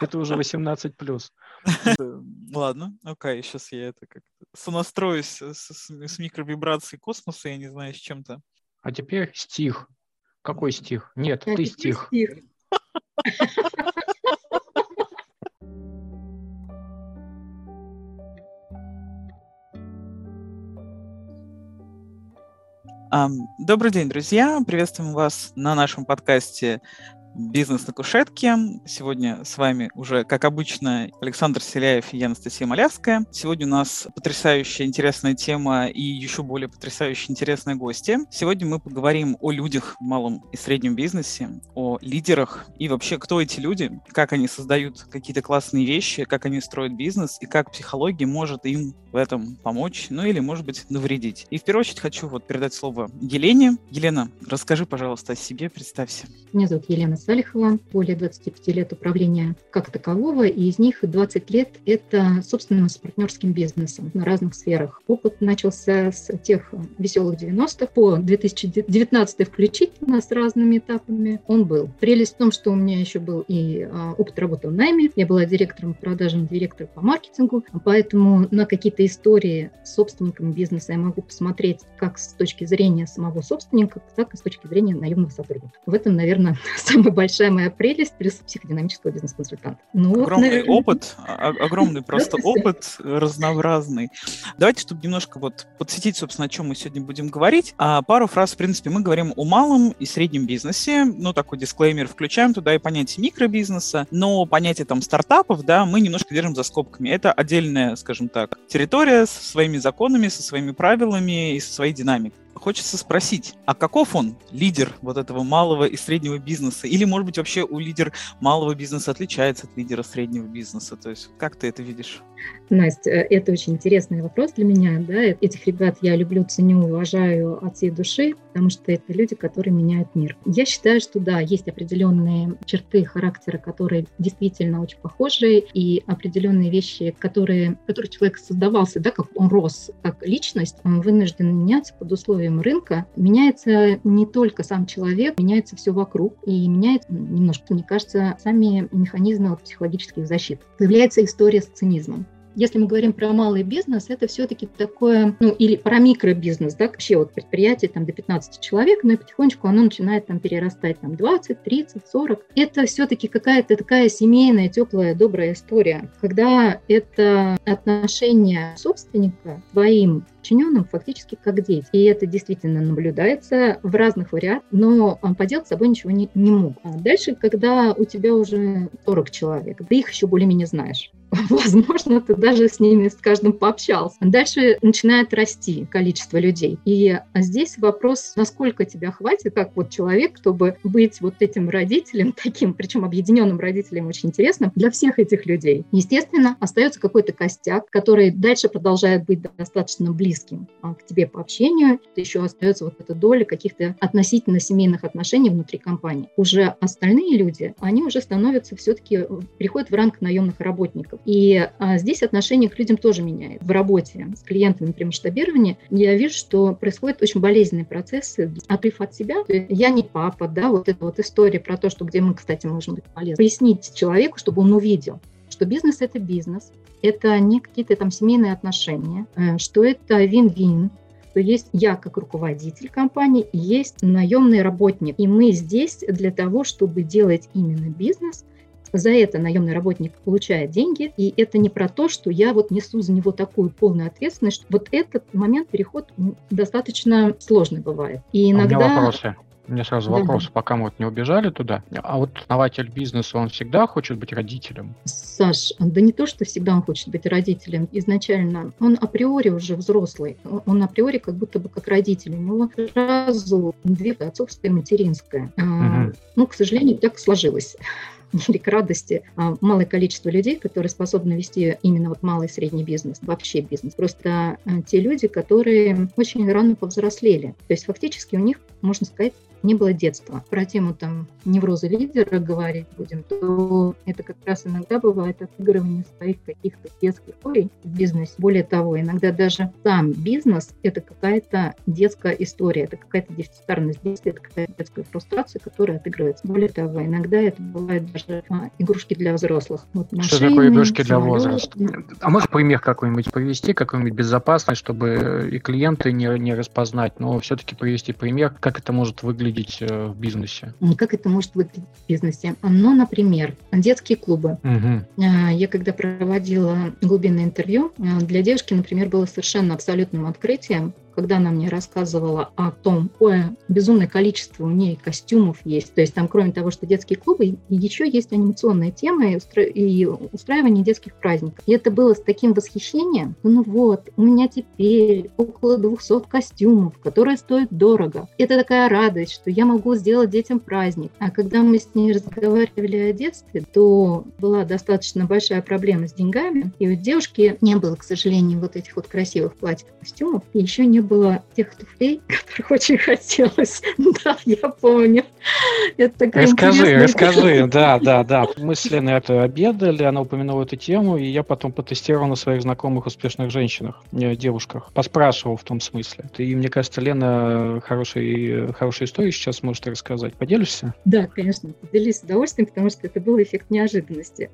Это уже 18 плюс. Ладно, окей, сейчас я это как сонастроюсь с, с, микровибрацией космоса, я не знаю, с чем-то. А теперь стих. Какой стих? Нет, ты стих. Добрый день, друзья! Приветствуем вас на нашем подкасте «Бизнес на кушетке». Сегодня с вами уже, как обычно, Александр Селяев и я, Анастасия Малявская. Сегодня у нас потрясающая интересная тема и еще более потрясающие интересные гости. Сегодня мы поговорим о людях в малом и среднем бизнесе, о лидерах и вообще, кто эти люди, как они создают какие-то классные вещи, как они строят бизнес и как психология может им в этом помочь, ну или, может быть, навредить. И в первую очередь хочу вот передать слово Елене. Елена, расскажи, пожалуйста, о себе, представься. Меня зовут Елена Салихова, более 25 лет управления как такового, и из них 20 лет – это собственным с партнерским бизнесом на разных сферах. Опыт начался с тех веселых 90-х по 2019 включительно с разными этапами он был. Прелесть в том, что у меня еще был и а, опыт работы в найме, я была директором продажам, директор по маркетингу, поэтому на какие-то истории собственником бизнеса я могу посмотреть как с точки зрения самого собственника, так и с точки зрения наемного сотрудника. В этом, наверное, самый большая моя прелесть плюс психодинамического бизнес-консультанта. Ну, огромный наверное... опыт, огромный просто опыт разнообразный. Давайте, чтобы немножко вот подсветить, собственно, о чем мы сегодня будем говорить, а пару фраз, в принципе, мы говорим о малом и среднем бизнесе, ну, такой дисклеймер включаем туда и понятие микробизнеса, но понятие там стартапов, да, мы немножко держим за скобками. Это отдельная, скажем так, территория со своими законами, со своими правилами и со своей динамикой хочется спросить, а каков он, лидер вот этого малого и среднего бизнеса? Или, может быть, вообще у лидер малого бизнеса отличается от лидера среднего бизнеса? То есть как ты это видишь? Настя, э, это очень интересный вопрос для меня. Да? Этих ребят я люблю, ценю, уважаю от всей души, потому что это люди, которые меняют мир. Я считаю, что да, есть определенные черты характера, которые действительно очень похожи, и определенные вещи, которые, которые человек создавался, да, как он рос как личность, он вынужден меняться под условием рынка. Меняется не только сам человек, меняется все вокруг, и меняется немножко, мне кажется, сами механизмы психологических защит. Появляется история с цинизмом. Если мы говорим про малый бизнес, это все-таки такое, ну, или про микробизнес, да, вообще вот предприятие там до 15 человек, но и потихонечку оно начинает там перерастать там 20, 30, 40. Это все-таки какая-то такая семейная, теплая, добрая история, когда это отношение собственника к своим подчиненным фактически как дети. И это действительно наблюдается в разных вариантах, но а, поделать с собой ничего не, не могут. А дальше, когда у тебя уже 40 человек, ты их еще более-менее знаешь, возможно, ты даже с ними с каждым пообщался. Дальше начинает расти количество людей. И здесь вопрос, насколько тебя хватит, как вот человек, чтобы быть вот этим родителем, таким, причем объединенным родителем, очень интересно, для всех этих людей. Естественно, остается какой-то костяк, который дальше продолжает быть достаточно близким а, к тебе по общению. Еще остается вот эта доля каких-то относительно семейных отношений внутри компании. Уже остальные люди, они уже становятся все-таки, переходят в ранг наемных работников. И а, здесь отношение к людям тоже меняется. В работе с клиентами при масштабировании я вижу, что происходят очень болезненные процессы. Отрыв от себя, я не папа, да, вот эта вот история про то, что где мы, кстати, можем быть полезны. Пояснить человеку, чтобы он увидел, что бизнес – это бизнес, это не какие-то там семейные отношения, э, что это вин-вин, что есть я как руководитель компании, есть наемный работник. И мы здесь для того, чтобы делать именно бизнес, за это наемный работник получает деньги, и это не про то, что я вот несу за него такую полную ответственность. Вот этот момент, переход достаточно сложный бывает. И иногда... У меня вопросы. У меня сразу да. вопрос, пока мы вот не убежали туда. А вот основатель бизнеса, он всегда хочет быть родителем? Саш, да не то, что всегда он хочет быть родителем. Изначально он априори уже взрослый. Он априори как будто бы как родитель. У него сразу две отцовское и материнское. Угу. Ну, к сожалению, так сложилось или к радости а, малое количество людей, которые способны вести именно вот малый и средний бизнес, вообще бизнес. Просто а, те люди, которые очень рано повзрослели. То есть фактически у них, можно сказать, не было детства. Про тему там невроза лидера говорить будем, то это как раз иногда бывает отыгрывание своих каких-то детских историй в бизнесе. Более того, иногда даже сам бизнес – это какая-то детская история, это какая-то дефицитарность действия, это какая-то детская фрустрация, которая отыгрывается. Более того, иногда это бывает даже а, игрушки для взрослых. Вот машины, Что такое игрушки для возраста? А можешь пример какой-нибудь привести, какой-нибудь безопасный, чтобы и клиенты не, не распознать, но все-таки привести пример, как это может выглядеть э, в бизнесе? Как это может выглядеть в бизнесе? Ну, например, детские клубы. Угу. Я когда проводила глубинное интервью, э, для девушки, например, было совершенно абсолютным открытием, когда она мне рассказывала о том, какое безумное количество у нее костюмов есть. То есть там, кроме того, что детские клубы, еще есть анимационная тема и, устра... и устраивание детских праздников. И это было с таким восхищением. Ну вот, у меня теперь около 200 костюмов, которые стоят дорого. Это такая радость, что я могу сделать детям праздник. А когда мы с ней разговаривали о детстве, то была достаточно большая проблема с деньгами. И у девушки не было, к сожалению, вот этих вот красивых платьев, костюмов. И еще не было тех туфлей, которых очень хотелось. Да, я помню. Это такая Расскажи, расскажи, да, да, да. Мы с Леной это обедали, она упомянула эту тему, и я потом потестировал на своих знакомых успешных женщинах, э, девушках. Поспрашивал в том смысле. И мне кажется, Лена хорошие, хорошие истории сейчас может рассказать. Поделишься? Да, конечно, поделюсь с удовольствием, потому что это был эффект неожиданности.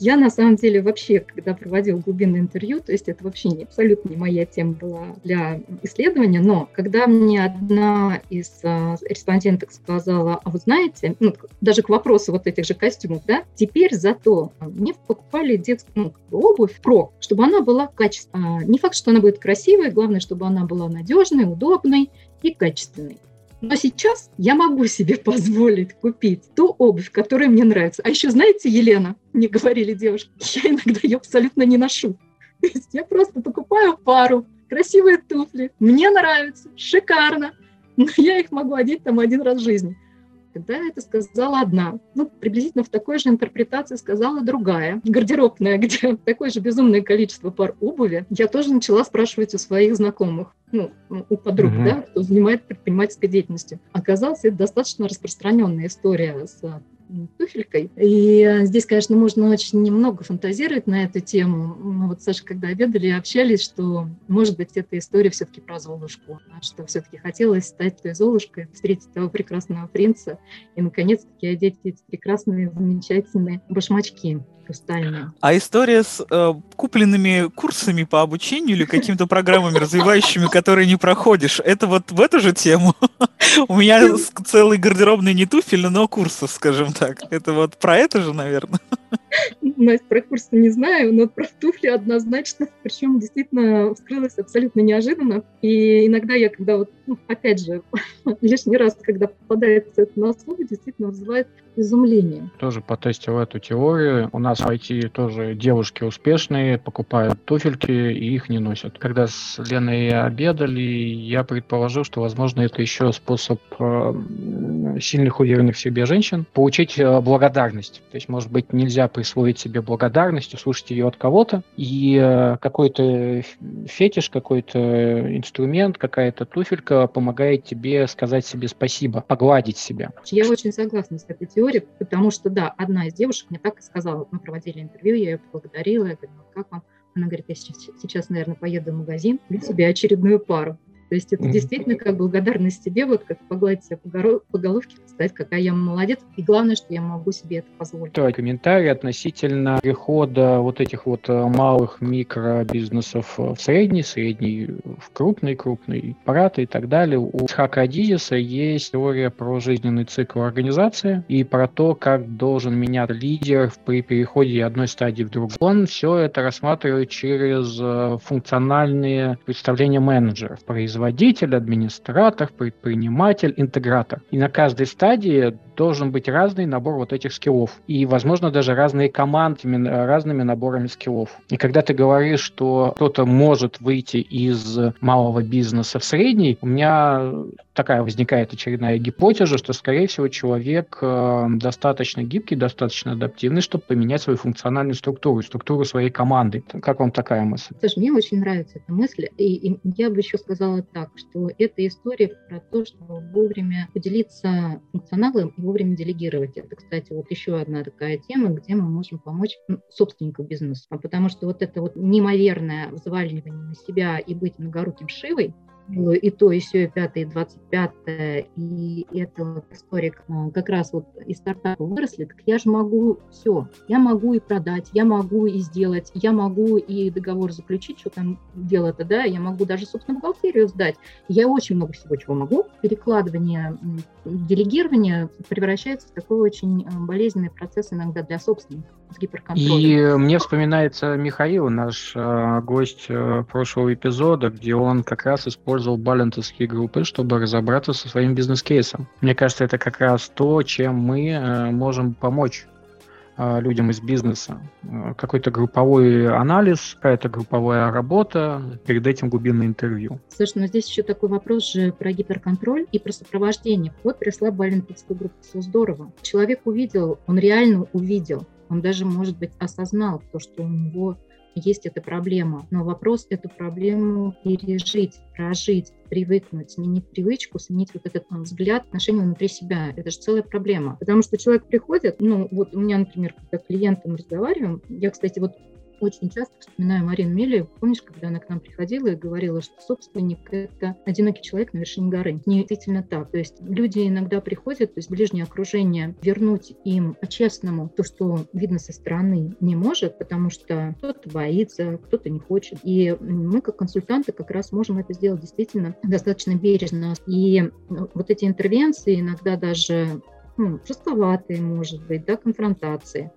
Я на самом деле вообще, когда проводил глубинное интервью, то есть это вообще не, абсолютно не моя тема была для исследования, но когда мне одна из а, респонденток сказала, а вы знаете, ну, даже к вопросу вот этих же костюмов, да, теперь зато мне покупали детскую ну, обувь про, чтобы она была качественной. А, не факт, что она будет красивой, главное, чтобы она была надежной, удобной и качественной. Но сейчас я могу себе позволить купить ту обувь, которая мне нравится. А еще, знаете, Елена, мне говорили девушки, я иногда ее абсолютно не ношу. То есть я просто покупаю пару, красивые туфли, мне нравится, шикарно, но я их могу одеть там один раз в жизни. Когда это сказала одна, ну, приблизительно в такой же интерпретации сказала другая, гардеробная, где такое же безумное количество пар обуви, я тоже начала спрашивать у своих знакомых, ну, у подруг, mm-hmm. да, кто занимается предпринимательской деятельностью. Оказалось, это достаточно распространенная история с туфелькой. И э, здесь, конечно, можно очень немного фантазировать на эту тему. Мы вот, Саша, когда обедали, общались, что, может быть, эта история все-таки про Золушку, что все-таки хотелось стать той Золушкой, встретить того прекрасного принца и, наконец-таки, одеть эти прекрасные, замечательные башмачки хрустальные. А история с э, купленными курсами по обучению или какими-то программами развивающими, которые не проходишь, это вот в эту же тему? У меня целый гардеробный не туфель, но курсов, скажем так. Это вот про это же, наверное? Настя, про курсы не знаю, но про туфли однозначно. Причем действительно вскрылось абсолютно неожиданно. И иногда я, когда вот, ну, опять же, лишний раз, когда попадается это на слово, действительно вызывает изумление. Тоже потестил эту теорию. У нас IT тоже девушки успешные, покупают туфельки и их не носят. Когда с Леной обедали, я предположил, что, возможно, это еще способ э, сильных, уверенных в себе женщин получить э, благодарность. То есть, может быть, нельзя присвоить себе благодарность, услышать ее от кого-то, и э, какой-то фетиш, какой-то инструмент, какая-то туфелька помогает тебе сказать себе спасибо, погладить себя. Я очень согласна с этой теорией, потому что, да, одна из девушек мне так и сказала, мы проводили интервью, я ее поблагодарила, я говорю, как вам? Она говорит, я сейчас, сейчас, наверное, поеду в магазин, куплю себе очередную пару. То есть это действительно как благодарность себе, вот как погладить себя по, головке, сказать, какая я молодец, и главное, что я могу себе это позволить. Второй комментарий относительно перехода вот этих вот э, малых микробизнесов в средний, средний в крупный, крупный аппарат и так далее. У Хака Адизиса есть теория про жизненный цикл организации и про то, как должен меняться лидер при переходе одной стадии в другую. Он все это рассматривает через э, функциональные представления менеджеров, производителей производитель, администратор, предприниматель, интегратор. И на каждой стадии должен быть разный набор вот этих скиллов. И, возможно, даже разные команды разными наборами скиллов. И когда ты говоришь, что кто-то может выйти из малого бизнеса в средний, у меня такая возникает очередная гипотеза, что, скорее всего, человек э, достаточно гибкий, достаточно адаптивный, чтобы поменять свою функциональную структуру, структуру своей команды. Как вам такая мысль? Слушай, мне очень нравится эта мысль. И, и я бы еще сказала так, что это история про то, что вовремя поделиться функционалом и вовремя делегировать. Это, кстати, вот еще одна такая тема, где мы можем помочь ну, собственнику бизнеса. Потому что вот это вот неимоверное взваливание на себя и быть многоруким шивой, и то, и все, и пятое, и двадцать пятое, и это вот история а, как раз вот из стартапа выросли, так я же могу все. Я могу и продать, я могу и сделать, я могу и договор заключить, что там дело-то, да, я могу даже, собственно, бухгалтерию сдать. Я очень много всего чего могу. Перекладывание, делегирование превращается в такой очень а, болезненный процесс иногда для собственников с гиперконтролем. И мне вспоминается Михаил, наш э, гость э, прошлого эпизода, где он как раз использовал балентовские группы, чтобы разобраться со своим бизнес-кейсом. Мне кажется, это как раз то, чем мы э, можем помочь э, людям из бизнеса. Э, какой-то групповой анализ, какая-то групповая работа, перед этим глубинное интервью. Слушай, но здесь еще такой вопрос же про гиперконтроль и про сопровождение. Вот пришла Балентовская группа, все здорово. Человек увидел, он реально увидел, он даже, может быть, осознал то, что у него есть эта проблема. Но вопрос эту проблему пережить, прожить, привыкнуть, сменить привычку, сменить вот этот там, взгляд, отношение внутри себя. Это же целая проблема. Потому что человек приходит, ну вот у меня, например, когда клиентам разговариваем, я, кстати, вот очень часто вспоминаю Марину Мелию. Помнишь, когда она к нам приходила и говорила, что собственник – это одинокий человек на вершине горы? Не действительно так. То есть люди иногда приходят, то есть ближнее окружение, вернуть им по-честному то, что видно со стороны, не может, потому что кто-то боится, кто-то не хочет. И мы, как консультанты, как раз можем это сделать действительно достаточно бережно. И ну, вот эти интервенции иногда даже ну, жестковатые, может быть, да, конфронтации,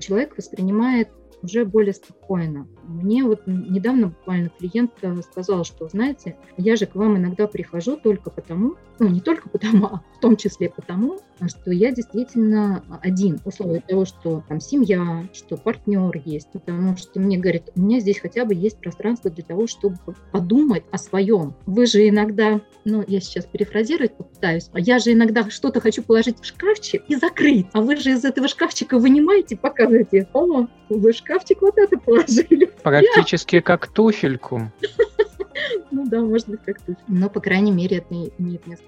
человек воспринимает уже более спокойно. Мне вот недавно буквально клиент э, сказал, что, знаете, я же к вам иногда прихожу только потому, ну не только потому, а в том числе потому, что я действительно один. Условие того, что там семья, что партнер есть, потому что мне говорят, у меня здесь хотя бы есть пространство для того, чтобы подумать о своем. Вы же иногда, ну я сейчас перефразировать попытаюсь, а я же иногда что-то хочу положить в шкафчик и закрыть, а вы же из этого шкафчика вынимаете, показываете, о, вы в шкафчик вот это положили. Практически как туфельку. Ну да, может быть, как туфельку. Но, по крайней мере, это имеет место.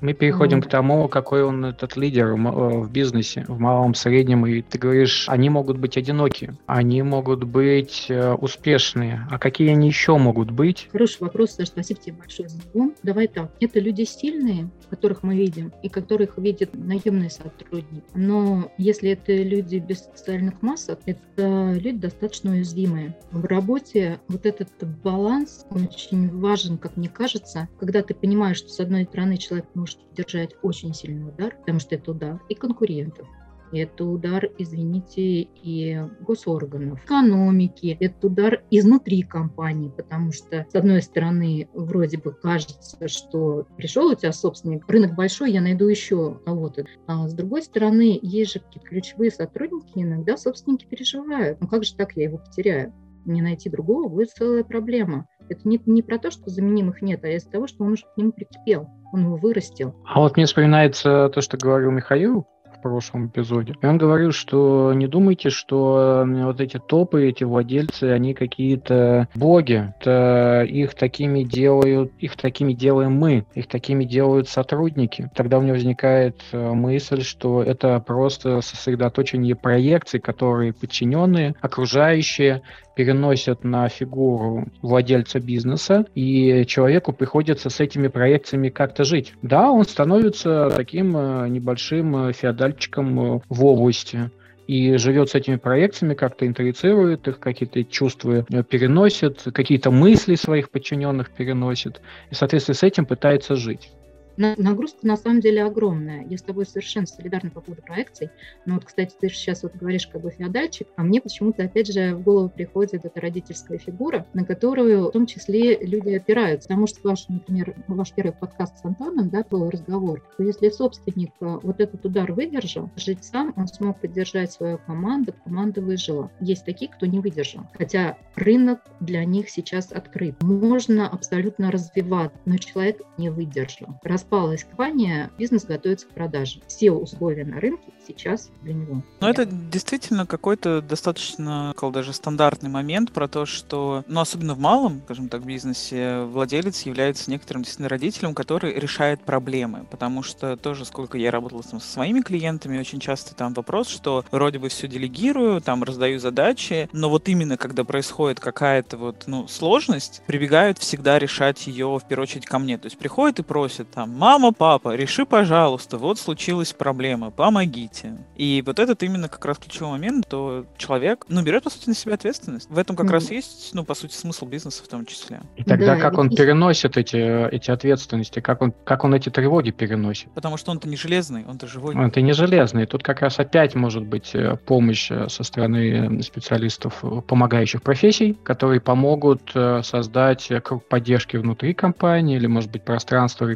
Мы переходим mm. к тому, какой он этот лидер в бизнесе, в малом, среднем. И ты говоришь, они могут быть одиноки, они могут быть э, успешные. А какие они еще могут быть? Хороший вопрос, Саша, спасибо тебе большое за него. Давай так. Это люди сильные, которых мы видим, и которых видят наемные сотрудники. Но если это люди без социальных масок, это люди достаточно уязвимые. В работе вот этот баланс очень важен, как мне кажется, когда ты понимаешь, что с одной стороны человек может может держать очень сильный удар, потому что это удар и конкурентов, это удар, извините, и госорганов, экономики, это удар изнутри компании, потому что, с одной стороны, вроде бы кажется, что пришел у тебя собственник, рынок большой, я найду еще кого-то. А с другой стороны, есть же какие-то ключевые сотрудники, иногда собственники переживают. Ну как же так я его потеряю? Не найти другого будет целая проблема. Это не, не про то, что заменимых нет, а из-за того, что он уже к нему прикипел он его вырастил. А вот мне вспоминается то, что говорил Михаил в прошлом эпизоде. И он говорил, что не думайте, что вот эти топы, эти владельцы, они какие-то боги. Это их такими делают, их такими делаем мы, их такими делают сотрудники. Тогда у меня возникает э, мысль, что это просто сосредоточение проекций, которые подчиненные, окружающие переносят на фигуру владельца бизнеса, и человеку приходится с этими проекциями как-то жить. Да, он становится таким э, небольшим э, феодальчиком э, в области, и живет с этими проекциями, как-то интроицирует их, какие-то чувства переносит, какие-то мысли своих подчиненных переносит, и, соответственно, с этим пытается жить. Нагрузка на самом деле огромная. Я с тобой совершенно солидарна по поводу проекций. Но вот, кстати, ты же сейчас вот говоришь как бы феодальчик, а мне почему-то опять же в голову приходит эта родительская фигура, на которую в том числе люди опираются. Потому что ваш, например, ваш первый подкаст с Антоном, да, был разговор, что если собственник э, вот этот удар выдержал, жить сам, он смог поддержать свою команду, команда выжила. Есть такие, кто не выдержал. Хотя рынок для них сейчас открыт. Можно абсолютно развивать, но человек не выдержал. Раз распалась компания, бизнес готовится к продаже. Все условия на рынке сейчас для него. Но это действительно какой-то достаточно, сказал, даже стандартный момент про то, что, ну, особенно в малом, скажем так, бизнесе, владелец является некоторым действительно родителем, который решает проблемы. Потому что тоже, сколько я работал со своими клиентами, очень часто там вопрос, что вроде бы все делегирую, там раздаю задачи, но вот именно когда происходит какая-то вот, ну, сложность, прибегают всегда решать ее в первую очередь ко мне. То есть приходит и просит там, мама, папа, реши, пожалуйста, вот случилась проблема, помогите. И вот этот именно как раз ключевой момент, то человек, ну, берет, по сути, на себя ответственность. В этом как mm-hmm. раз есть, ну, по сути, смысл бизнеса в том числе. И тогда да, как он переносит эти, эти ответственности, как он, как он эти тревоги переносит? Потому что он-то не железный, он-то живой. Он-то не железный. Тут как раз опять может быть э, помощь э, со стороны специалистов э, помогающих профессий, которые помогут создать круг поддержки внутри компании или, может быть, пространство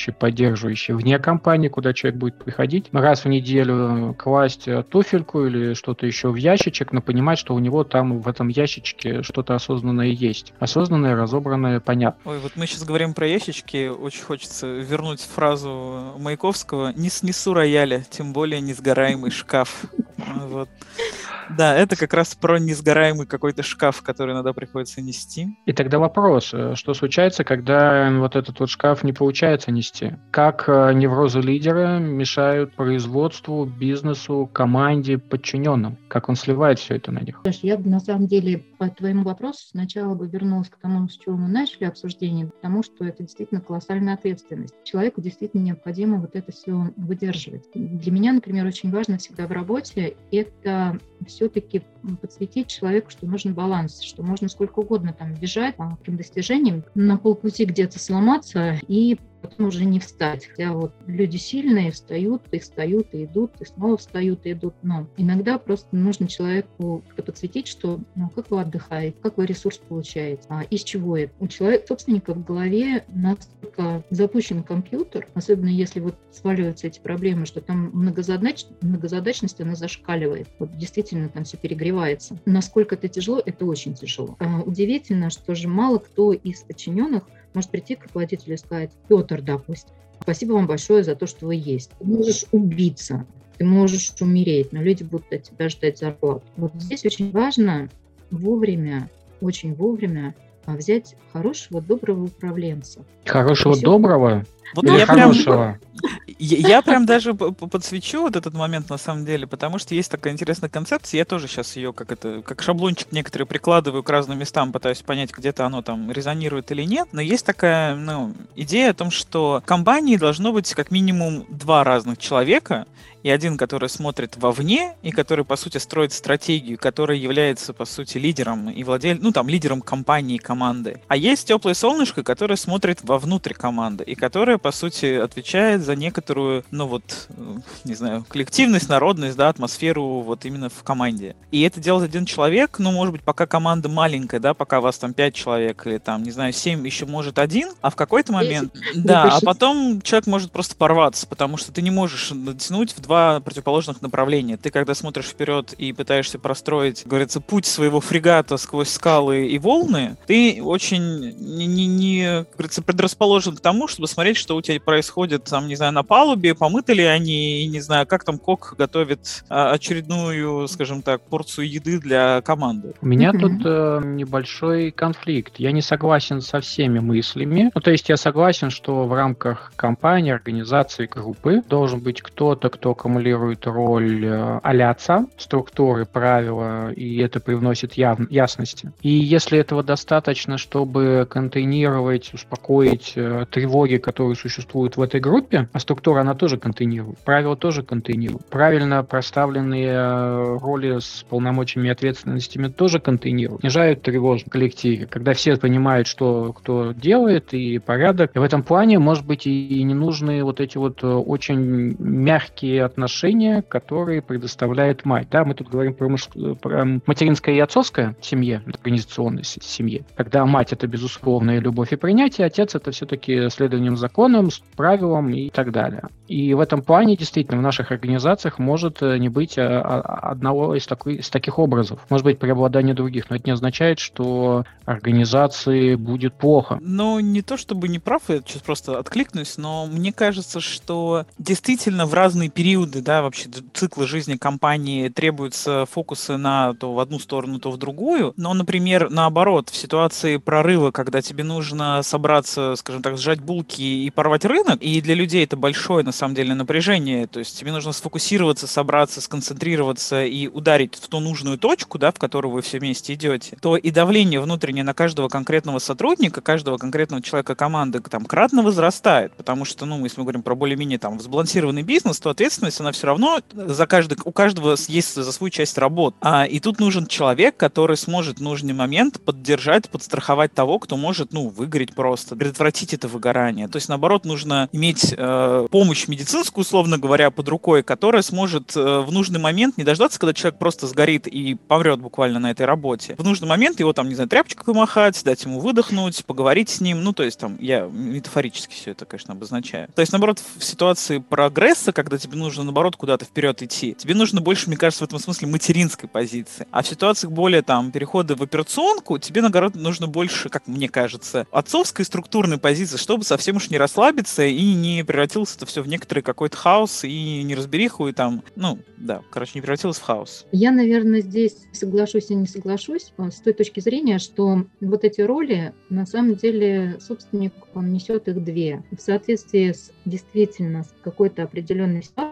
рефлексирующее, поддерживающее вне компании, куда человек будет приходить раз в неделю класть туфельку или что-то еще в ящичек, но понимать, что у него там в этом ящичке что-то осознанное есть. Осознанное, разобранное, понятно. Ой, вот мы сейчас говорим про ящички, очень хочется вернуть фразу Маяковского «Не снесу рояля, тем более несгораемый шкаф». Вот. Да, это как раз про несгораемый какой-то шкаф, который иногда приходится нести. И тогда вопрос, э, что случается, когда вот этот вот шкаф не получается нести? Как э, неврозы лидера мешают производству, бизнесу, команде, подчиненным? Как он сливает все это на них? Я бы на самом деле по твоему вопросу сначала бы вернулась к тому, с чего мы начали обсуждение, потому что это действительно колоссальная ответственность. Человеку действительно необходимо вот это все выдерживать. Для меня, например, очень важно всегда в работе это все-таки подсветить человеку, что нужен баланс, что можно сколько угодно там бежать по каким достижениям, на полпути где-то сломаться и потом уже не встать. Хотя вот люди сильные встают, и встают, и идут, и снова встают, и идут. Но иногда просто нужно человеку подсветить, что ну, как вы отдыхаете, как вы ресурс получаете, а из чего это. У человека, собственника в голове настолько запущен компьютер, особенно если вот сваливаются эти проблемы, что там многозадач, многозадачность, она зашкаливает. Вот действительно там все перегревается. Насколько это тяжело, это очень тяжело. А, удивительно, что же мало кто из подчиненных может прийти к руководителю и сказать, Петр, допустим, спасибо вам большое за то, что вы есть. Ты можешь убиться, ты можешь умереть, но люди будут от тебя ждать зарплату. Вот здесь очень важно вовремя, очень вовремя а, взять хорошего, доброго управленца. Хорошего, доброго? Вот Или я хорошего? Прям, я, я прям даже подсвечу вот этот момент на самом деле, потому что есть такая интересная концепция. Я тоже сейчас ее как это, как шаблончик некоторые прикладываю к разным местам, пытаюсь понять, где-то оно там резонирует или нет. Но есть такая ну, идея о том, что в компании должно быть как минимум два разных человека, и один, который смотрит вовне, и который, по сути, строит стратегию, который является, по сути, лидером и владельцем, ну, там, лидером компании, команды. А есть теплое солнышко, которое смотрит вовнутрь команды, и которое, по сути, отвечает за некоторую, ну, вот, э, не знаю, коллективность, народность, да, атмосферу вот именно в команде. И это делает один человек, ну, может быть, пока команда маленькая, да, пока вас там пять человек или там, не знаю, семь, еще может один, а в какой-то момент, да, а потом человек может просто порваться, потому что ты не можешь натянуть в два противоположных направления. Ты, когда смотришь вперед и пытаешься простроить, говорится, путь своего фрегата сквозь скалы и волны, ты очень не, не, не говорится, предрасположен к тому, чтобы смотреть, что у тебя происходит, там, не знаю, на палубе, помыты ли они, не знаю, как там кок готовит а, очередную, скажем так, порцию еды для команды. У меня mm-hmm. тут э, небольшой конфликт. Я не согласен со всеми мыслями. Ну, то есть я согласен, что в рамках компании, организации, группы должен быть кто-то, кто аккумулирует роль э, аляца, структуры, правила, и это привносит яв... ясности. И если этого достаточно, чтобы контейнировать, успокоить э, тревоги, которые существуют в этой группе, а структура она тоже контейнирует, правила тоже контейнируют, правильно проставленные э, роли с полномочиями и ответственностями тоже контейнируют, снижают тревожность в коллективе, когда все понимают, что кто делает, и порядок. И в этом плане, может быть, и не нужны вот эти вот очень мягкие отношения, которые предоставляет мать. Да, мы тут говорим про, муж... про материнское и отцовское в семье, организационной семье. Когда мать — это безусловная любовь и принятие, отец — это все-таки следованием законам, правилам и так далее. И в этом плане действительно в наших организациях может не быть одного из, такой, из таких образов. Может быть преобладание других, но это не означает, что организации будет плохо. Ну, не то чтобы не прав, я сейчас просто откликнусь, но мне кажется, что действительно в разные периоды, да, вообще циклы жизни компании требуются фокусы на то в одну сторону, то в другую. Но, например, наоборот, в ситуации прорыва, когда тебе нужно собраться, скажем так, сжать булки порвать рынок, и для людей это большое, на самом деле, напряжение, то есть тебе нужно сфокусироваться, собраться, сконцентрироваться и ударить в ту нужную точку, да, в которую вы все вместе идете, то и давление внутреннее на каждого конкретного сотрудника, каждого конкретного человека команды там кратно возрастает, потому что, ну, если мы говорим про более-менее там взбалансированный бизнес, то ответственность, она все равно за каждый, у каждого есть за свою часть работ. А, и тут нужен человек, который сможет в нужный момент поддержать, подстраховать того, кто может, ну, выгореть просто, предотвратить это выгорание. То есть, наоборот, нужно иметь э, помощь медицинскую, условно говоря, под рукой, которая сможет э, в нужный момент не дождаться, когда человек просто сгорит и помрет буквально на этой работе. В нужный момент его там, не знаю, тряпочкой помахать, дать ему выдохнуть, поговорить с ним. Ну, то есть там, я метафорически все это, конечно, обозначаю. То есть, наоборот, в ситуации прогресса, когда тебе нужно, наоборот, куда-то вперед идти, тебе нужно больше, мне кажется, в этом смысле материнской позиции. А в ситуациях более там перехода в операционку, тебе, наоборот, нужно больше, как мне кажется, отцовской структурной позиции, чтобы совсем уж не расслабиться и не превратилось это все в некоторый какой-то хаос и не разбериху, и там, ну, да, короче, не превратилось в хаос. Я, наверное, здесь соглашусь и не соглашусь а, с той точки зрения, что вот эти роли, на самом деле, собственник, он несет их две. В соответствии с действительно с какой-то определенной ситуацией,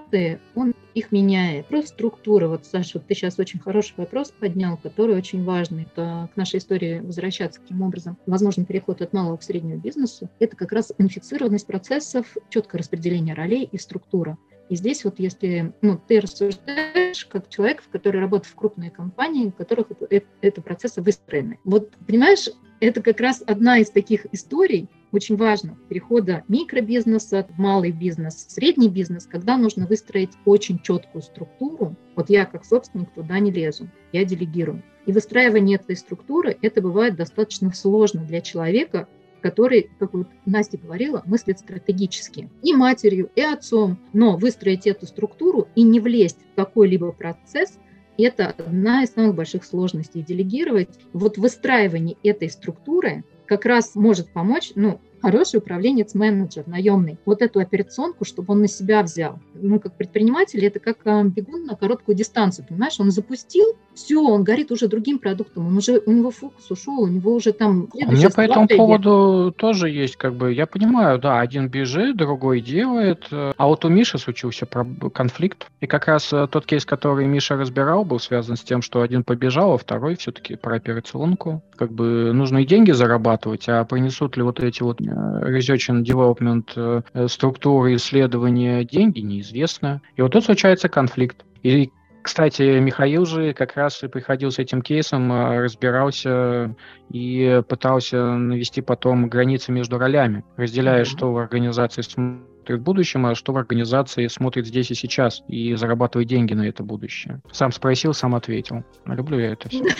он их меняет. Просто структура. Вот, Саша, вот ты сейчас очень хороший вопрос поднял, который очень важный. Это к нашей истории возвращаться каким образом. Возможно, переход от малого к среднему бизнесу. Это как раз инфицированность процессов, четкое распределение ролей и структура. И здесь вот если ну, ты рассуждаешь как человек, который работает в крупной компании, в которых это, это процессы выстроены. Вот, понимаешь, это как раз одна из таких историй, очень важно, перехода микробизнеса в малый бизнес, в средний бизнес, когда нужно выстроить очень четкую структуру. Вот я как собственник туда не лезу, я делегирую. И выстраивание этой структуры, это бывает достаточно сложно для человека, который, как вот Настя говорила, мыслит стратегически. И матерью, и отцом. Но выстроить эту структуру и не влезть в какой-либо процесс – это одна из самых больших сложностей. Делегировать вот выстраивание этой структуры как раз может помочь, ну, хороший управленец-менеджер, наемный, вот эту операционку, чтобы он на себя взял. Ну, как предприниматель, это как а, бегун на короткую дистанцию, понимаешь? Он запустил, все, он горит уже другим продуктом, он уже, у него фокус ушел, у него уже там... У меня по этому поводу тоже есть, как бы, я понимаю, да, один бежит, другой делает, э, а вот у Миши случился конфликт, и как раз э, тот кейс, который Миша разбирал, был связан с тем, что один побежал, а второй все-таки про операционку. Как бы нужно и деньги зарабатывать, а принесут ли вот эти вот research and development структуры исследования деньги, неизвестно. И вот тут случается конфликт. И кстати, Михаил же как раз и приходил с этим кейсом, а, разбирался и пытался навести потом границы между ролями, разделяя, mm-hmm. что в организации смотрит в будущем, а что в организации смотрит здесь и сейчас и зарабатывает деньги на это будущее. Сам спросил, сам ответил. Люблю я это все.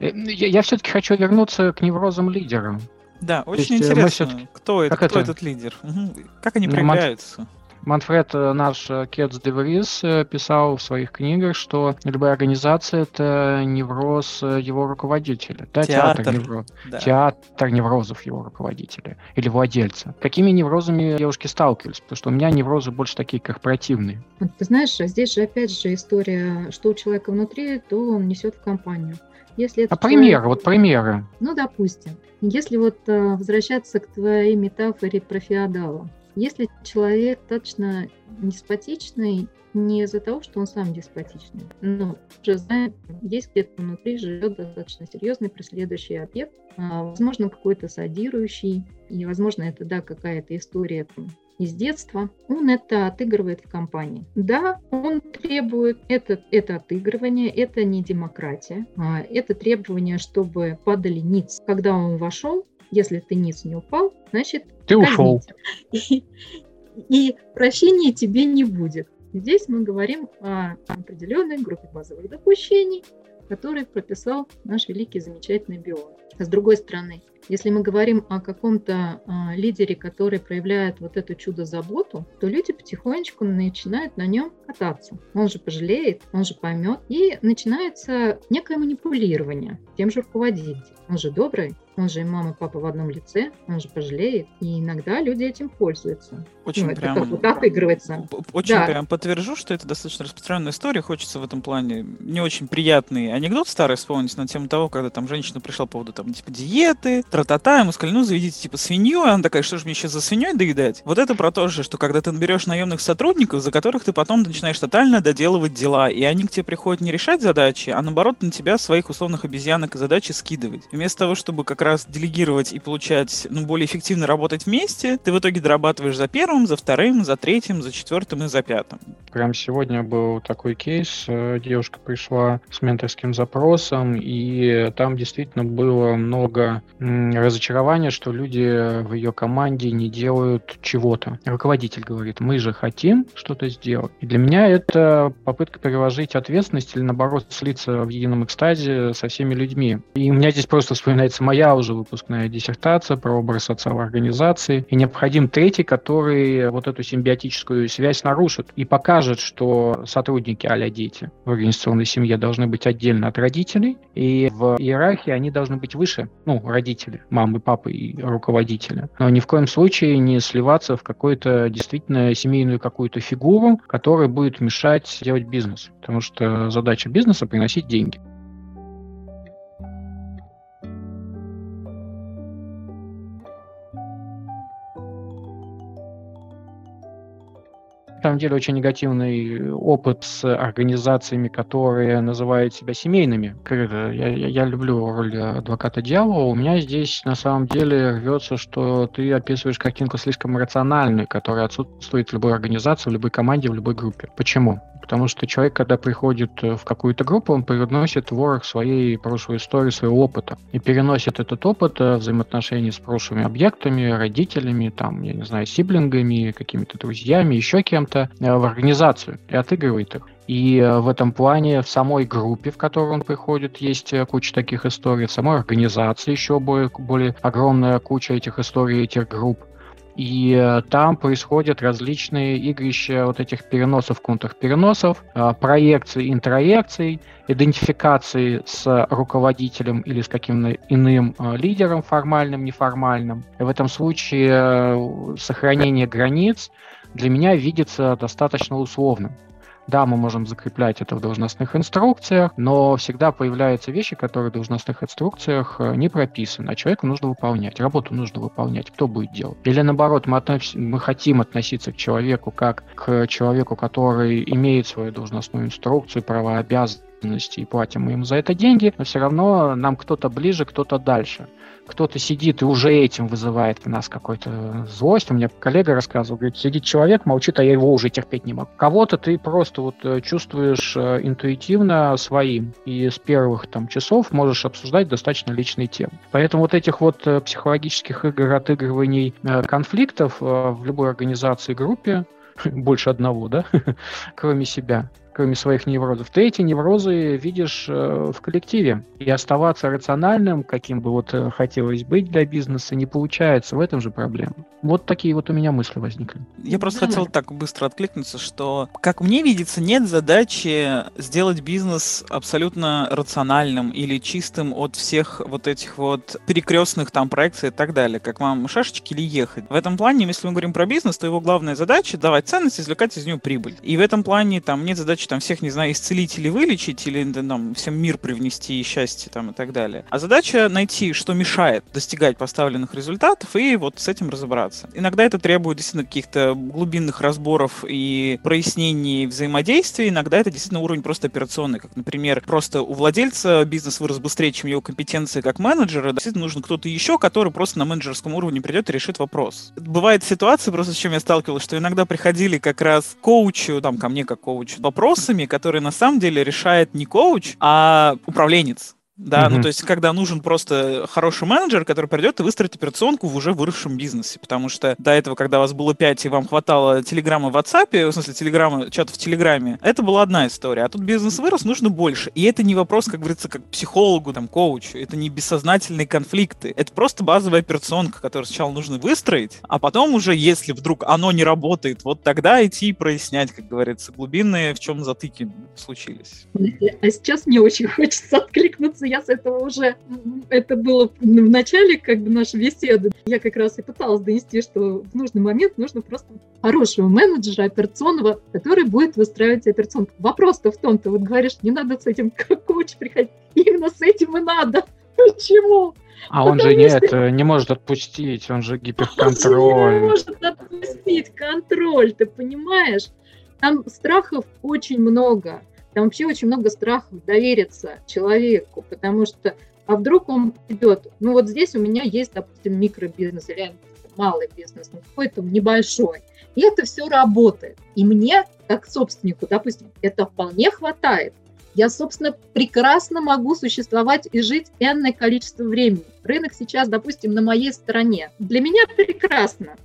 Э, я, все-таки хочу вернуться к неврозам лидера. Да, очень есть, э, интересно, кто, это, кто этот лидер, как они ну, проявляются. Манфред, э, наш э, Кетс Деврис, писал в своих книгах, что любая организация – это невроз его руководителя. Да, театр, театр, невроз, да. театр неврозов его руководителя или владельца. Какими неврозами девушки сталкивались? Потому что у меня неврозы больше такие корпоративные. Ты знаешь, а здесь же опять же история, что у человека внутри, то он несет в компанию. Если а человек... примеры, вот примеры. Ну, допустим, если вот возвращаться к твоей метафоре про феодала, если человек точно деспотичный, не из-за того, что он сам деспотичный, но уже знает, есть где-то внутри живет достаточно серьезный преследующий объект, а, возможно, какой-то садирующий, и, возможно, это, да, какая-то история там, из детства, он это отыгрывает в компании. Да, он требует это, это отыгрывание, это не демократия, а это требование, чтобы падали ниц. Когда он вошел, если ты ниц не упал, значит... Ты ушел. И, и прощения тебе не будет. Здесь мы говорим о определенной группе базовых допущений, которые прописал наш великий замечательный биолог. С другой стороны, Если мы говорим о каком-то а, лидере, который проявляет вот эту чудо-заботу, то люди потихонечку начинают на нем кататься. Он же пожалеет, он же поймет. И начинается некое манипулирование тем же руководителем. Он же добрый, он же и мама, и папа в одном лице, он же пожалеет. И иногда люди этим пользуются. Очень ну, прям... Вот отыгрывается. Очень да. прям подтвержу, что это достаточно распространенная история. Хочется в этом плане не очень приятный анекдот старый вспомнить на тему того, когда там женщина пришла по поводу там типа диеты, тра-та-та, ему сказали, ну заведите типа свинью, и она такая, что же мне сейчас за свиньей доедать? Вот это про то же, что когда ты наберешь наемных сотрудников, за которых ты потом начинаешь тотально доделывать дела, и они к тебе приходят не решать задачи, а наоборот на тебя своих условных обезьянок и задачи скидывать. Вместо того, чтобы как раз делегировать и получать, ну, более эффективно работать вместе, ты в итоге дорабатываешь за первым, за вторым, за третьим, за четвертым и за пятым. Прям сегодня был такой кейс. Э, девушка пришла с менторским запросом, и там действительно было много разочарования, что люди в ее команде не делают чего-то. Руководитель говорит, мы же хотим что-то сделать. И для меня это попытка переложить ответственность или, наоборот, слиться в едином экстазе со всеми людьми. И у меня здесь просто вспоминается моя уже выпускная диссертация про образ отца в организации. И необходим третий, который вот эту симбиотическую связь нарушит и покажет, что сотрудники а дети в организационной семье должны быть отдельно от родителей, и в иерархии они должны быть выше, ну, родители, мамы, папы и руководителя. Но ни в коем случае не сливаться в какую-то действительно семейную какую-то фигуру, которая будет мешать делать бизнес. Потому что задача бизнеса – приносить деньги. Самом деле очень негативный опыт с организациями, которые называют себя семейными. Я, я, я люблю роль адвоката дьявола. У меня здесь на самом деле рвется, что ты описываешь картинку слишком рациональную, которая отсутствует в любой организации, в любой команде, в любой группе. Почему? Потому что человек, когда приходит э, в какую-то группу, он приносит ворох своей прошлой истории, своего опыта. И переносит этот опыт э, взаимоотношений с прошлыми объектами, родителями, там, я не знаю, сиблингами, какими-то друзьями, еще кем-то э, в организацию и отыгрывает их. И в этом плане в самой группе, в которую он приходит, есть куча таких историй. В самой организации еще более, более огромная куча этих историй, этих групп. И э, там происходят различные игрища вот этих переносов, контрпереносов, э, проекций, интроекций, идентификации с руководителем или с каким-то иным э, лидером, формальным, неформальным. В этом случае сохранение границ для меня видится достаточно условным. Да, мы можем закреплять это в должностных инструкциях, но всегда появляются вещи, которые в должностных инструкциях э, не прописаны, а человеку нужно выполнять, работу нужно выполнять. Кто будет делать? Или наоборот, мы, относ... мы хотим относиться к человеку как к человеку, который имеет свою должностную инструкцию, права, обязанности, и платим мы им за это деньги, но все равно нам кто-то ближе, кто-то дальше кто-то сидит и уже этим вызывает в нас какой-то злость. У меня коллега рассказывал, говорит, сидит человек, молчит, а я его уже терпеть не могу. Кого-то ты просто вот э, чувствуешь э, интуитивно своим, и с первых там часов можешь обсуждать достаточно личные темы. Поэтому вот этих вот э, психологических игр, отыгрываний конфликтов в любой организации, группе, больше одного, да, кроме себя, кроме своих неврозов, ты эти неврозы видишь э, в коллективе. И оставаться рациональным, каким бы вот э, хотелось быть для бизнеса, не получается. В этом же проблема. Вот такие вот у меня мысли возникли. Я просто да. хотел так быстро откликнуться, что, как мне видится, нет задачи сделать бизнес абсолютно рациональным или чистым от всех вот этих вот перекрестных там проекций и так далее, как вам шашечки или ехать. В этом плане, если мы говорим про бизнес, то его главная задача давать ценность, извлекать из него прибыль. И в этом плане там нет задачи задача там всех, не знаю, исцелить или вылечить, или там всем мир привнести, счастье там и так далее. А задача найти, что мешает достигать поставленных результатов и вот с этим разобраться. Иногда это требует действительно каких-то глубинных разборов и прояснений взаимодействия, иногда это действительно уровень просто операционный, как, например, просто у владельца бизнес вырос быстрее, чем его компетенции как менеджера, действительно нужен кто-то еще, который просто на менеджерском уровне придет и решит вопрос. Бывает ситуация, просто с чем я сталкивался, что иногда приходили как раз коучу, там, ко мне как коучу, вопрос, вопросами, которые на самом деле решает не коуч, а управленец Да, угу. ну то есть, когда нужен просто хороший менеджер, который придет и выстроит операционку в уже выросшем бизнесе. Потому что до этого, когда вас было 5 и вам хватало телеграммы в WhatsApp, в смысле телеграммы, чат в Телеграме, это была одна история. А тут бизнес вырос, нужно больше. И это не вопрос, как говорится, как психологу, там, коучу. Это не бессознательные конфликты. Это просто базовая операционка, которую сначала нужно выстроить, а потом уже, если вдруг оно не работает, вот тогда идти и прояснять, как говорится, глубинные, в чем затыки случились. А сейчас мне очень хочется откликнуться кажется, я с этого уже... Это было в начале как бы нашей беседы. Я как раз и пыталась донести, что в нужный момент нужно просто хорошего менеджера операционного, который будет выстраивать операционку. Вопрос-то в том, ты вот говоришь, не надо с этим как коуч приходить. Именно с этим и надо. Почему? А он же нет, что... не может отпустить, он же гиперконтроль. Он не может отпустить контроль, ты понимаешь? Там страхов очень много. Там вообще очень много страхов довериться человеку, потому что а вдруг он идет, ну вот здесь у меня есть, допустим, микробизнес или малый бизнес, ну какой-то небольшой, и это все работает. И мне, как собственнику, допустим, это вполне хватает. Я, собственно, прекрасно могу существовать и жить энное количество времени. Рынок сейчас, допустим, на моей стороне. Для меня прекрасно.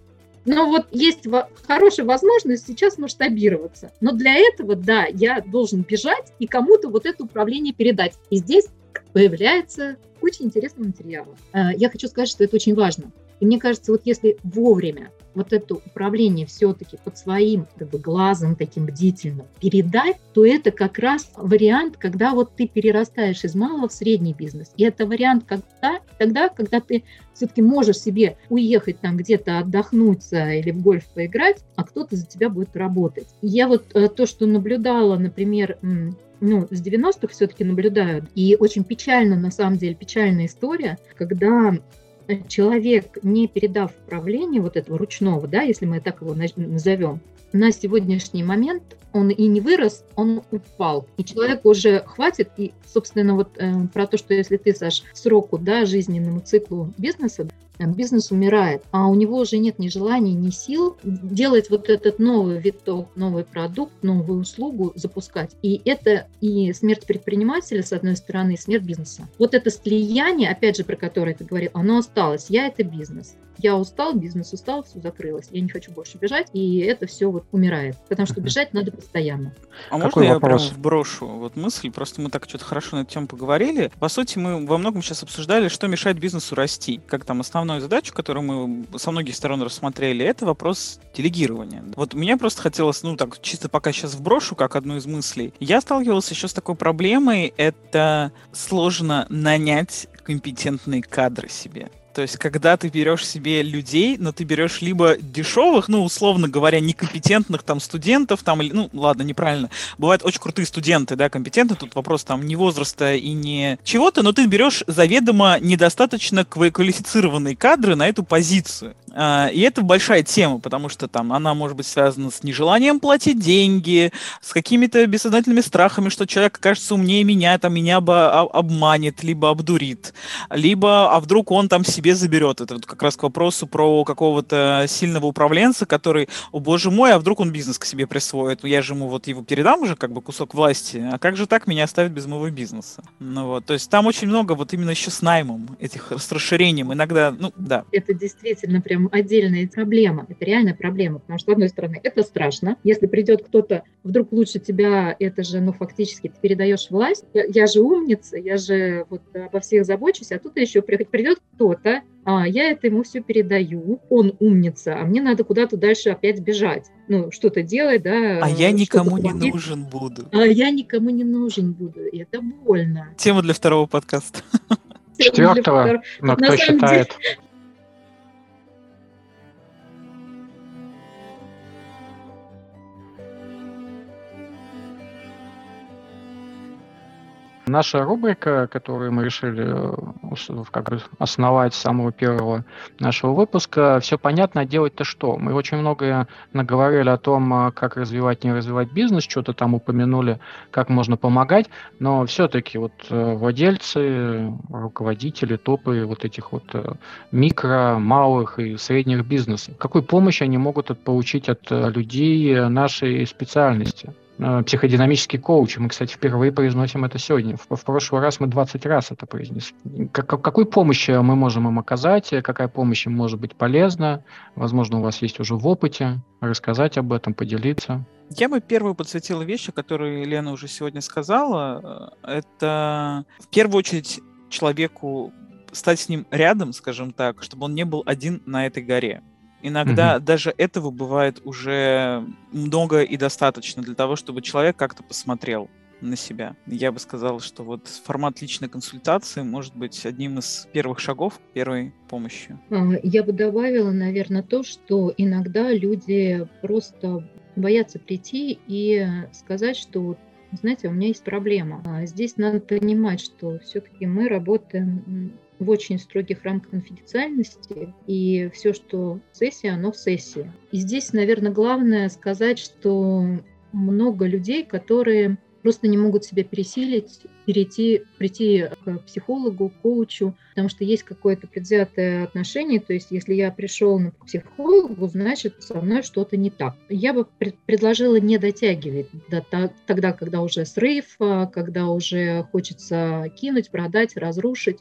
Но вот есть хорошая возможность сейчас масштабироваться. Но для этого, да, я должен бежать и кому-то вот это управление передать. И здесь появляется куча интересного материала. Э, я хочу сказать, что это очень важно. И мне кажется, вот если вовремя вот это управление все-таки под своим как бы, глазом таким бдительным передать, то это как раз вариант, когда вот ты перерастаешь из малого в средний бизнес. И это вариант когда, тогда, когда ты все-таки можешь себе уехать там где-то отдохнуться или в гольф поиграть, а кто-то за тебя будет работать. Я вот э, то, что наблюдала, например, ну, с 90-х все-таки наблюдаю. И очень печально, на самом деле, печальная история, когда человек, не передав управление вот этого ручного, да, если мы так его назовем, на сегодняшний момент он и не вырос, он упал. И человеку уже хватит. И, собственно, вот э, про то, что если ты, Саш, сроку, да, жизненному циклу бизнеса, бизнес умирает, а у него уже нет ни желания, ни сил делать вот этот новый виток, новый продукт, новую услугу запускать. И это и смерть предпринимателя, с одной стороны, и смерть бизнеса. Вот это слияние, опять же, про которое ты говорил, оно осталось. Я – это бизнес. Я устал, бизнес устал, все закрылось. Я не хочу больше бежать, и это все вот умирает. Потому что бежать надо постоянно. А Какой можно вопрос? я прям вброшу вот мысль? Просто мы так что-то хорошо на эту тему поговорили. По сути, мы во многом сейчас обсуждали, что мешает бизнесу расти. Как там основную задачу, которую мы со многих сторон рассмотрели, это вопрос делегирования. Вот мне просто хотелось, ну так, чисто пока сейчас вброшу, как одну из мыслей. Я сталкивался еще с такой проблемой, это сложно нанять компетентные кадры себе. То есть, когда ты берешь себе людей, но ты берешь либо дешевых, ну, условно говоря, некомпетентных там студентов, там, ну, ладно, неправильно. Бывают очень крутые студенты, да, компетентны, тут вопрос там не возраста и не чего-то, но ты берешь заведомо недостаточно квалифицированные кадры на эту позицию. А, и это большая тема, потому что там она может быть связана с нежеланием платить деньги, с какими-то бессознательными страхами, что человек окажется умнее меня, там меня обманет, либо обдурит, либо, а вдруг он там себе заберет. Это вот как раз к вопросу про какого-то сильного управленца, который, о боже мой, а вдруг он бизнес к себе присвоит, я же ему вот его передам уже как бы кусок власти, а как же так меня оставить без моего бизнеса? Ну вот, то есть там очень много вот именно еще с наймом этих, с расширением, иногда, ну да. Это действительно прям отдельная проблема. Это реальная проблема, потому что, с одной стороны, это страшно. Если придет кто-то вдруг лучше тебя, это же, ну, фактически ты передаешь власть. Я, я же умница, я же вот обо всех забочусь, а тут еще придет кто-то, а я это ему все передаю, он умница, а мне надо куда-то дальше опять бежать. Ну, что-то делать, да. А я никому не нужен буду. А я никому не нужен буду, и это больно. Тема для второго подкаста. Четвертого, но кто считает? Деле, Наша рубрика, которую мы решили э, как бы основать с самого первого нашего выпуска, все понятно, делать-то что? Мы очень многое наговорили о том, э, как развивать, не развивать бизнес, что-то там упомянули, как можно помогать, но все-таки вот э, владельцы, руководители, топы вот этих вот микро, малых и средних бизнесов, какую помощь они могут получить от людей нашей специальности? Э, психодинамический коуч. Мы, кстати, впервые произносим это сегодня. В, в прошлый раз мы 20 раз это произнесли. Как, какую помощь мы можем им оказать? Какая помощь им может быть полезна? Возможно, у вас есть уже в опыте. Рассказать об этом, поделиться. Я бы первую подсветила вещи, которые Лена уже сегодня сказала. Это в первую очередь человеку стать с ним рядом, скажем так, чтобы он не был один на этой горе. Иногда угу. даже этого бывает уже много и достаточно для того, чтобы человек как-то посмотрел на себя. Я бы сказал, что вот формат личной консультации может быть одним из первых шагов первой помощи. А, я бы добавила, наверное, то, что иногда люди просто боятся прийти и сказать, что знаете, у меня есть проблема. А здесь надо понимать, что все-таки мы работаем в очень строгих рамках конфиденциальности, и все, что сессия, оно в сессии. И здесь, наверное, главное сказать, что много людей, которые просто не могут себя пересилить, перейти, прийти к психологу, коучу, потому что есть какое-то предвзятое отношение, то есть если я пришел к психологу, значит со мной что-то не так. Я бы предложила не дотягивать до тогда, когда уже срыв, а, когда уже хочется кинуть, продать, разрушить.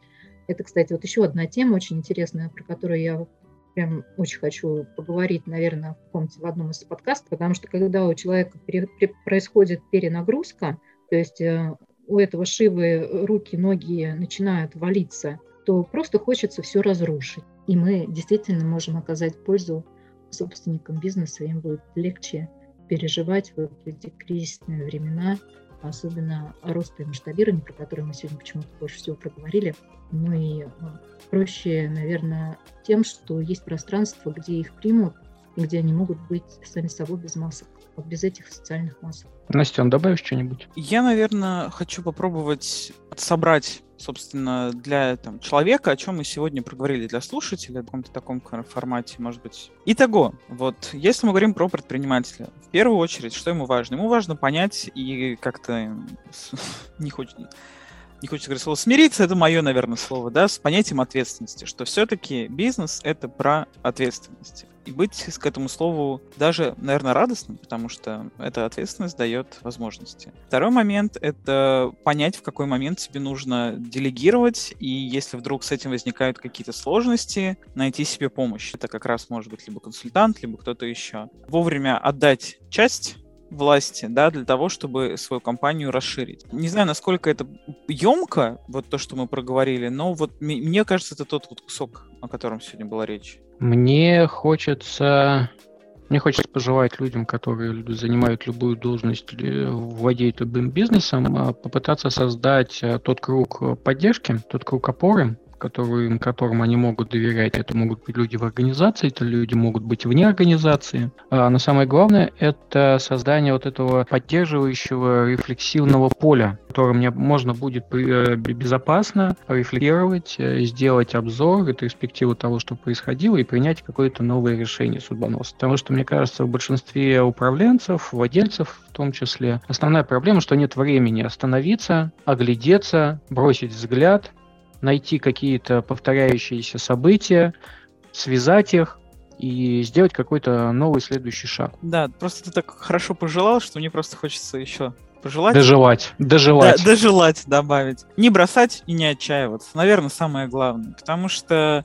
Это, кстати, вот еще одна тема очень интересная, про которую я прям очень хочу поговорить, наверное, в каком-то в одном из подкастов, потому что когда у человека пере, пере, происходит перенагрузка, то есть э, у этого шивы руки, ноги начинают валиться, то просто хочется все разрушить. И мы действительно можем оказать пользу собственникам бизнеса, им будет легче переживать вот эти кризисные времена, особенно роста и масштабирования, про которые мы сегодня почему-то больше всего проговорили. Ну и э, проще, наверное, тем, что есть пространство, где их примут, и где они могут быть сами собой без масок, вот без этих социальных масок. Настя, добавишь что-нибудь? Я, наверное, хочу попробовать собрать собственно, для там, человека, о чем мы сегодня проговорили для слушателя в каком-то таком формате, может быть. Итого, вот, если мы говорим про предпринимателя, в первую очередь, что ему важно? Ему важно понять и как-то не хочет не хочется говорить слово смириться, это мое, наверное, слово, да, с понятием ответственности, что все-таки бизнес — это про ответственность. И быть к этому слову даже, наверное, радостным, потому что эта ответственность дает возможности. Второй момент — это понять, в какой момент тебе нужно делегировать, и если вдруг с этим возникают какие-то сложности, найти себе помощь. Это как раз может быть либо консультант, либо кто-то еще. Вовремя отдать часть власти, да, для того, чтобы свою компанию расширить. Не знаю, насколько это емко, вот то, что мы проговорили, но вот мне кажется, это тот вот кусок, о котором сегодня была речь. Мне хочется мне хочется пожелать людям, которые занимают любую должность, владеют любым бизнесом, а, попытаться создать а, тот круг поддержки, тот круг опоры, которым, которым они могут доверять. Это могут быть люди в организации, это люди могут быть вне организации. А, но самое главное – это создание вот этого поддерживающего рефлексивного поля, в котором мне можно будет э, безопасно рефлексировать, э, сделать обзор, ретроспективу того, что происходило, и принять какое-то новое решение судьбоносное. Потому что, мне кажется, в большинстве управленцев, владельцев в том числе, основная проблема, что нет времени остановиться, оглядеться, бросить взгляд, найти какие-то повторяющиеся события, связать их и сделать какой-то новый следующий шаг. Да, просто ты так хорошо пожелал, что мне просто хочется еще пожелать. Дожелать. Дожелать. Да, дожелать добавить. Не бросать и не отчаиваться. Наверное, самое главное. Потому что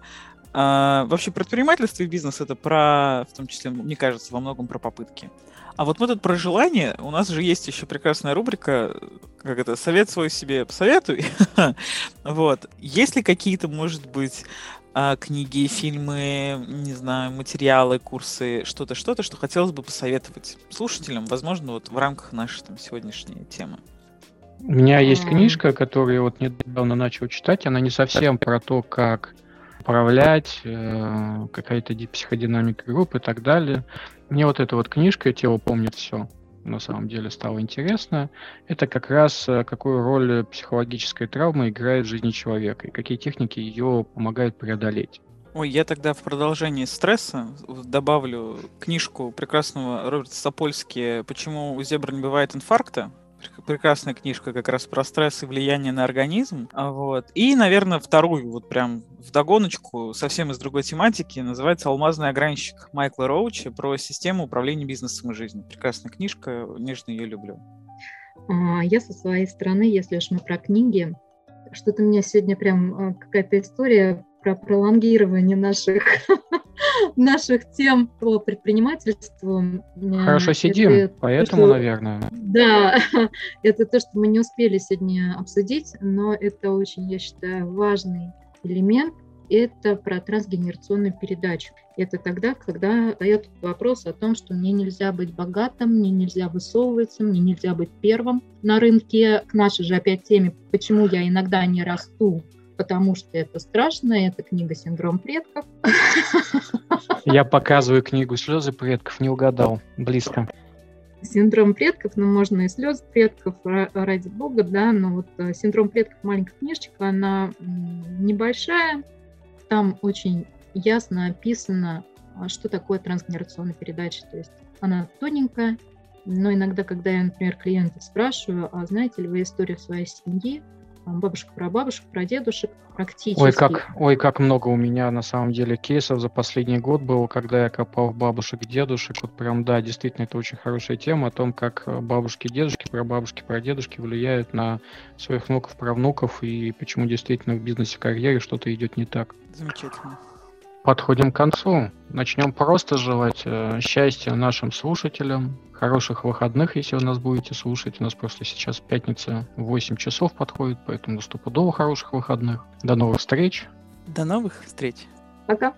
э, вообще предпринимательство и бизнес это про, в том числе, мне кажется, во многом про попытки. А вот мы тут про желание, у нас же есть еще прекрасная рубрика, как это, совет свой себе посоветуй. вот. Есть ли какие-то, может быть, а, книги, фильмы, не знаю, материалы, курсы, что-то, что-то, что хотелось бы посоветовать слушателям, возможно, вот в рамках нашей там сегодняшней темы? У меня есть книжка, которую я вот недавно начал читать. Она не совсем про то, как управлять, э, какая-то психодинамика групп и так далее. Мне вот эта вот книжка «Тело помнит все» на самом деле стало интересно. Это как раз э, какую роль психологическая травма играет в жизни человека и какие техники ее помогают преодолеть. Ой, я тогда в продолжении стресса добавлю книжку прекрасного Роберта Сапольски «Почему у зебр не бывает инфаркта», прекрасная книжка как раз про стресс и влияние на организм. А вот. И, наверное, вторую, вот прям в догоночку, совсем из другой тематики, называется «Алмазный ограничник» Майкла Роуча про систему управления бизнесом и жизнью. Прекрасная книжка, нежно ее люблю. А, я со своей стороны, если уж мы про книги, что-то у меня сегодня прям а, какая-то история про пролонгирование наших, наших тем по предпринимательству. Хорошо это сидим, поэтому, что, наверное. Да, это то, что мы не успели сегодня обсудить, но это очень, я считаю, важный элемент. Это про трансгенерационную передачу. Это тогда, когда дает вопрос о том, что мне нельзя быть богатым, мне нельзя высовываться, мне нельзя быть первым на рынке. К нашей же опять теме, почему я иногда не расту, потому что это страшно, это книга «Синдром предков». Я показываю книгу «Слезы предков», не угадал, близко. Синдром предков, ну, можно и слезы предков, ради бога, да, но вот э, синдром предков, маленькая книжечка, она небольшая, там очень ясно описано, а, что такое трансгенерационная передача, то есть она тоненькая, но иногда, когда я, например, клиентов спрашиваю, а знаете ли вы историю своей семьи, бабушек, про бабушек, про дедушек практически. Ой, как, ой, как много у меня на самом деле кейсов за последний год было, когда я копал в бабушек, дедушек. Вот прям, да, действительно, это очень хорошая тема о том, как э, бабушки, дедушки, про бабушки, про дедушки влияют на своих внуков, правнуков и почему действительно в бизнесе, карьере что-то идет не так. Замечательно. Подходим к концу. Начнем просто желать э, счастья нашим слушателям, хороших выходных, если вы нас будете слушать. У нас просто сейчас пятница 8 часов подходит, поэтому стопудово хороших выходных. До новых встреч. До новых встреч. Пока.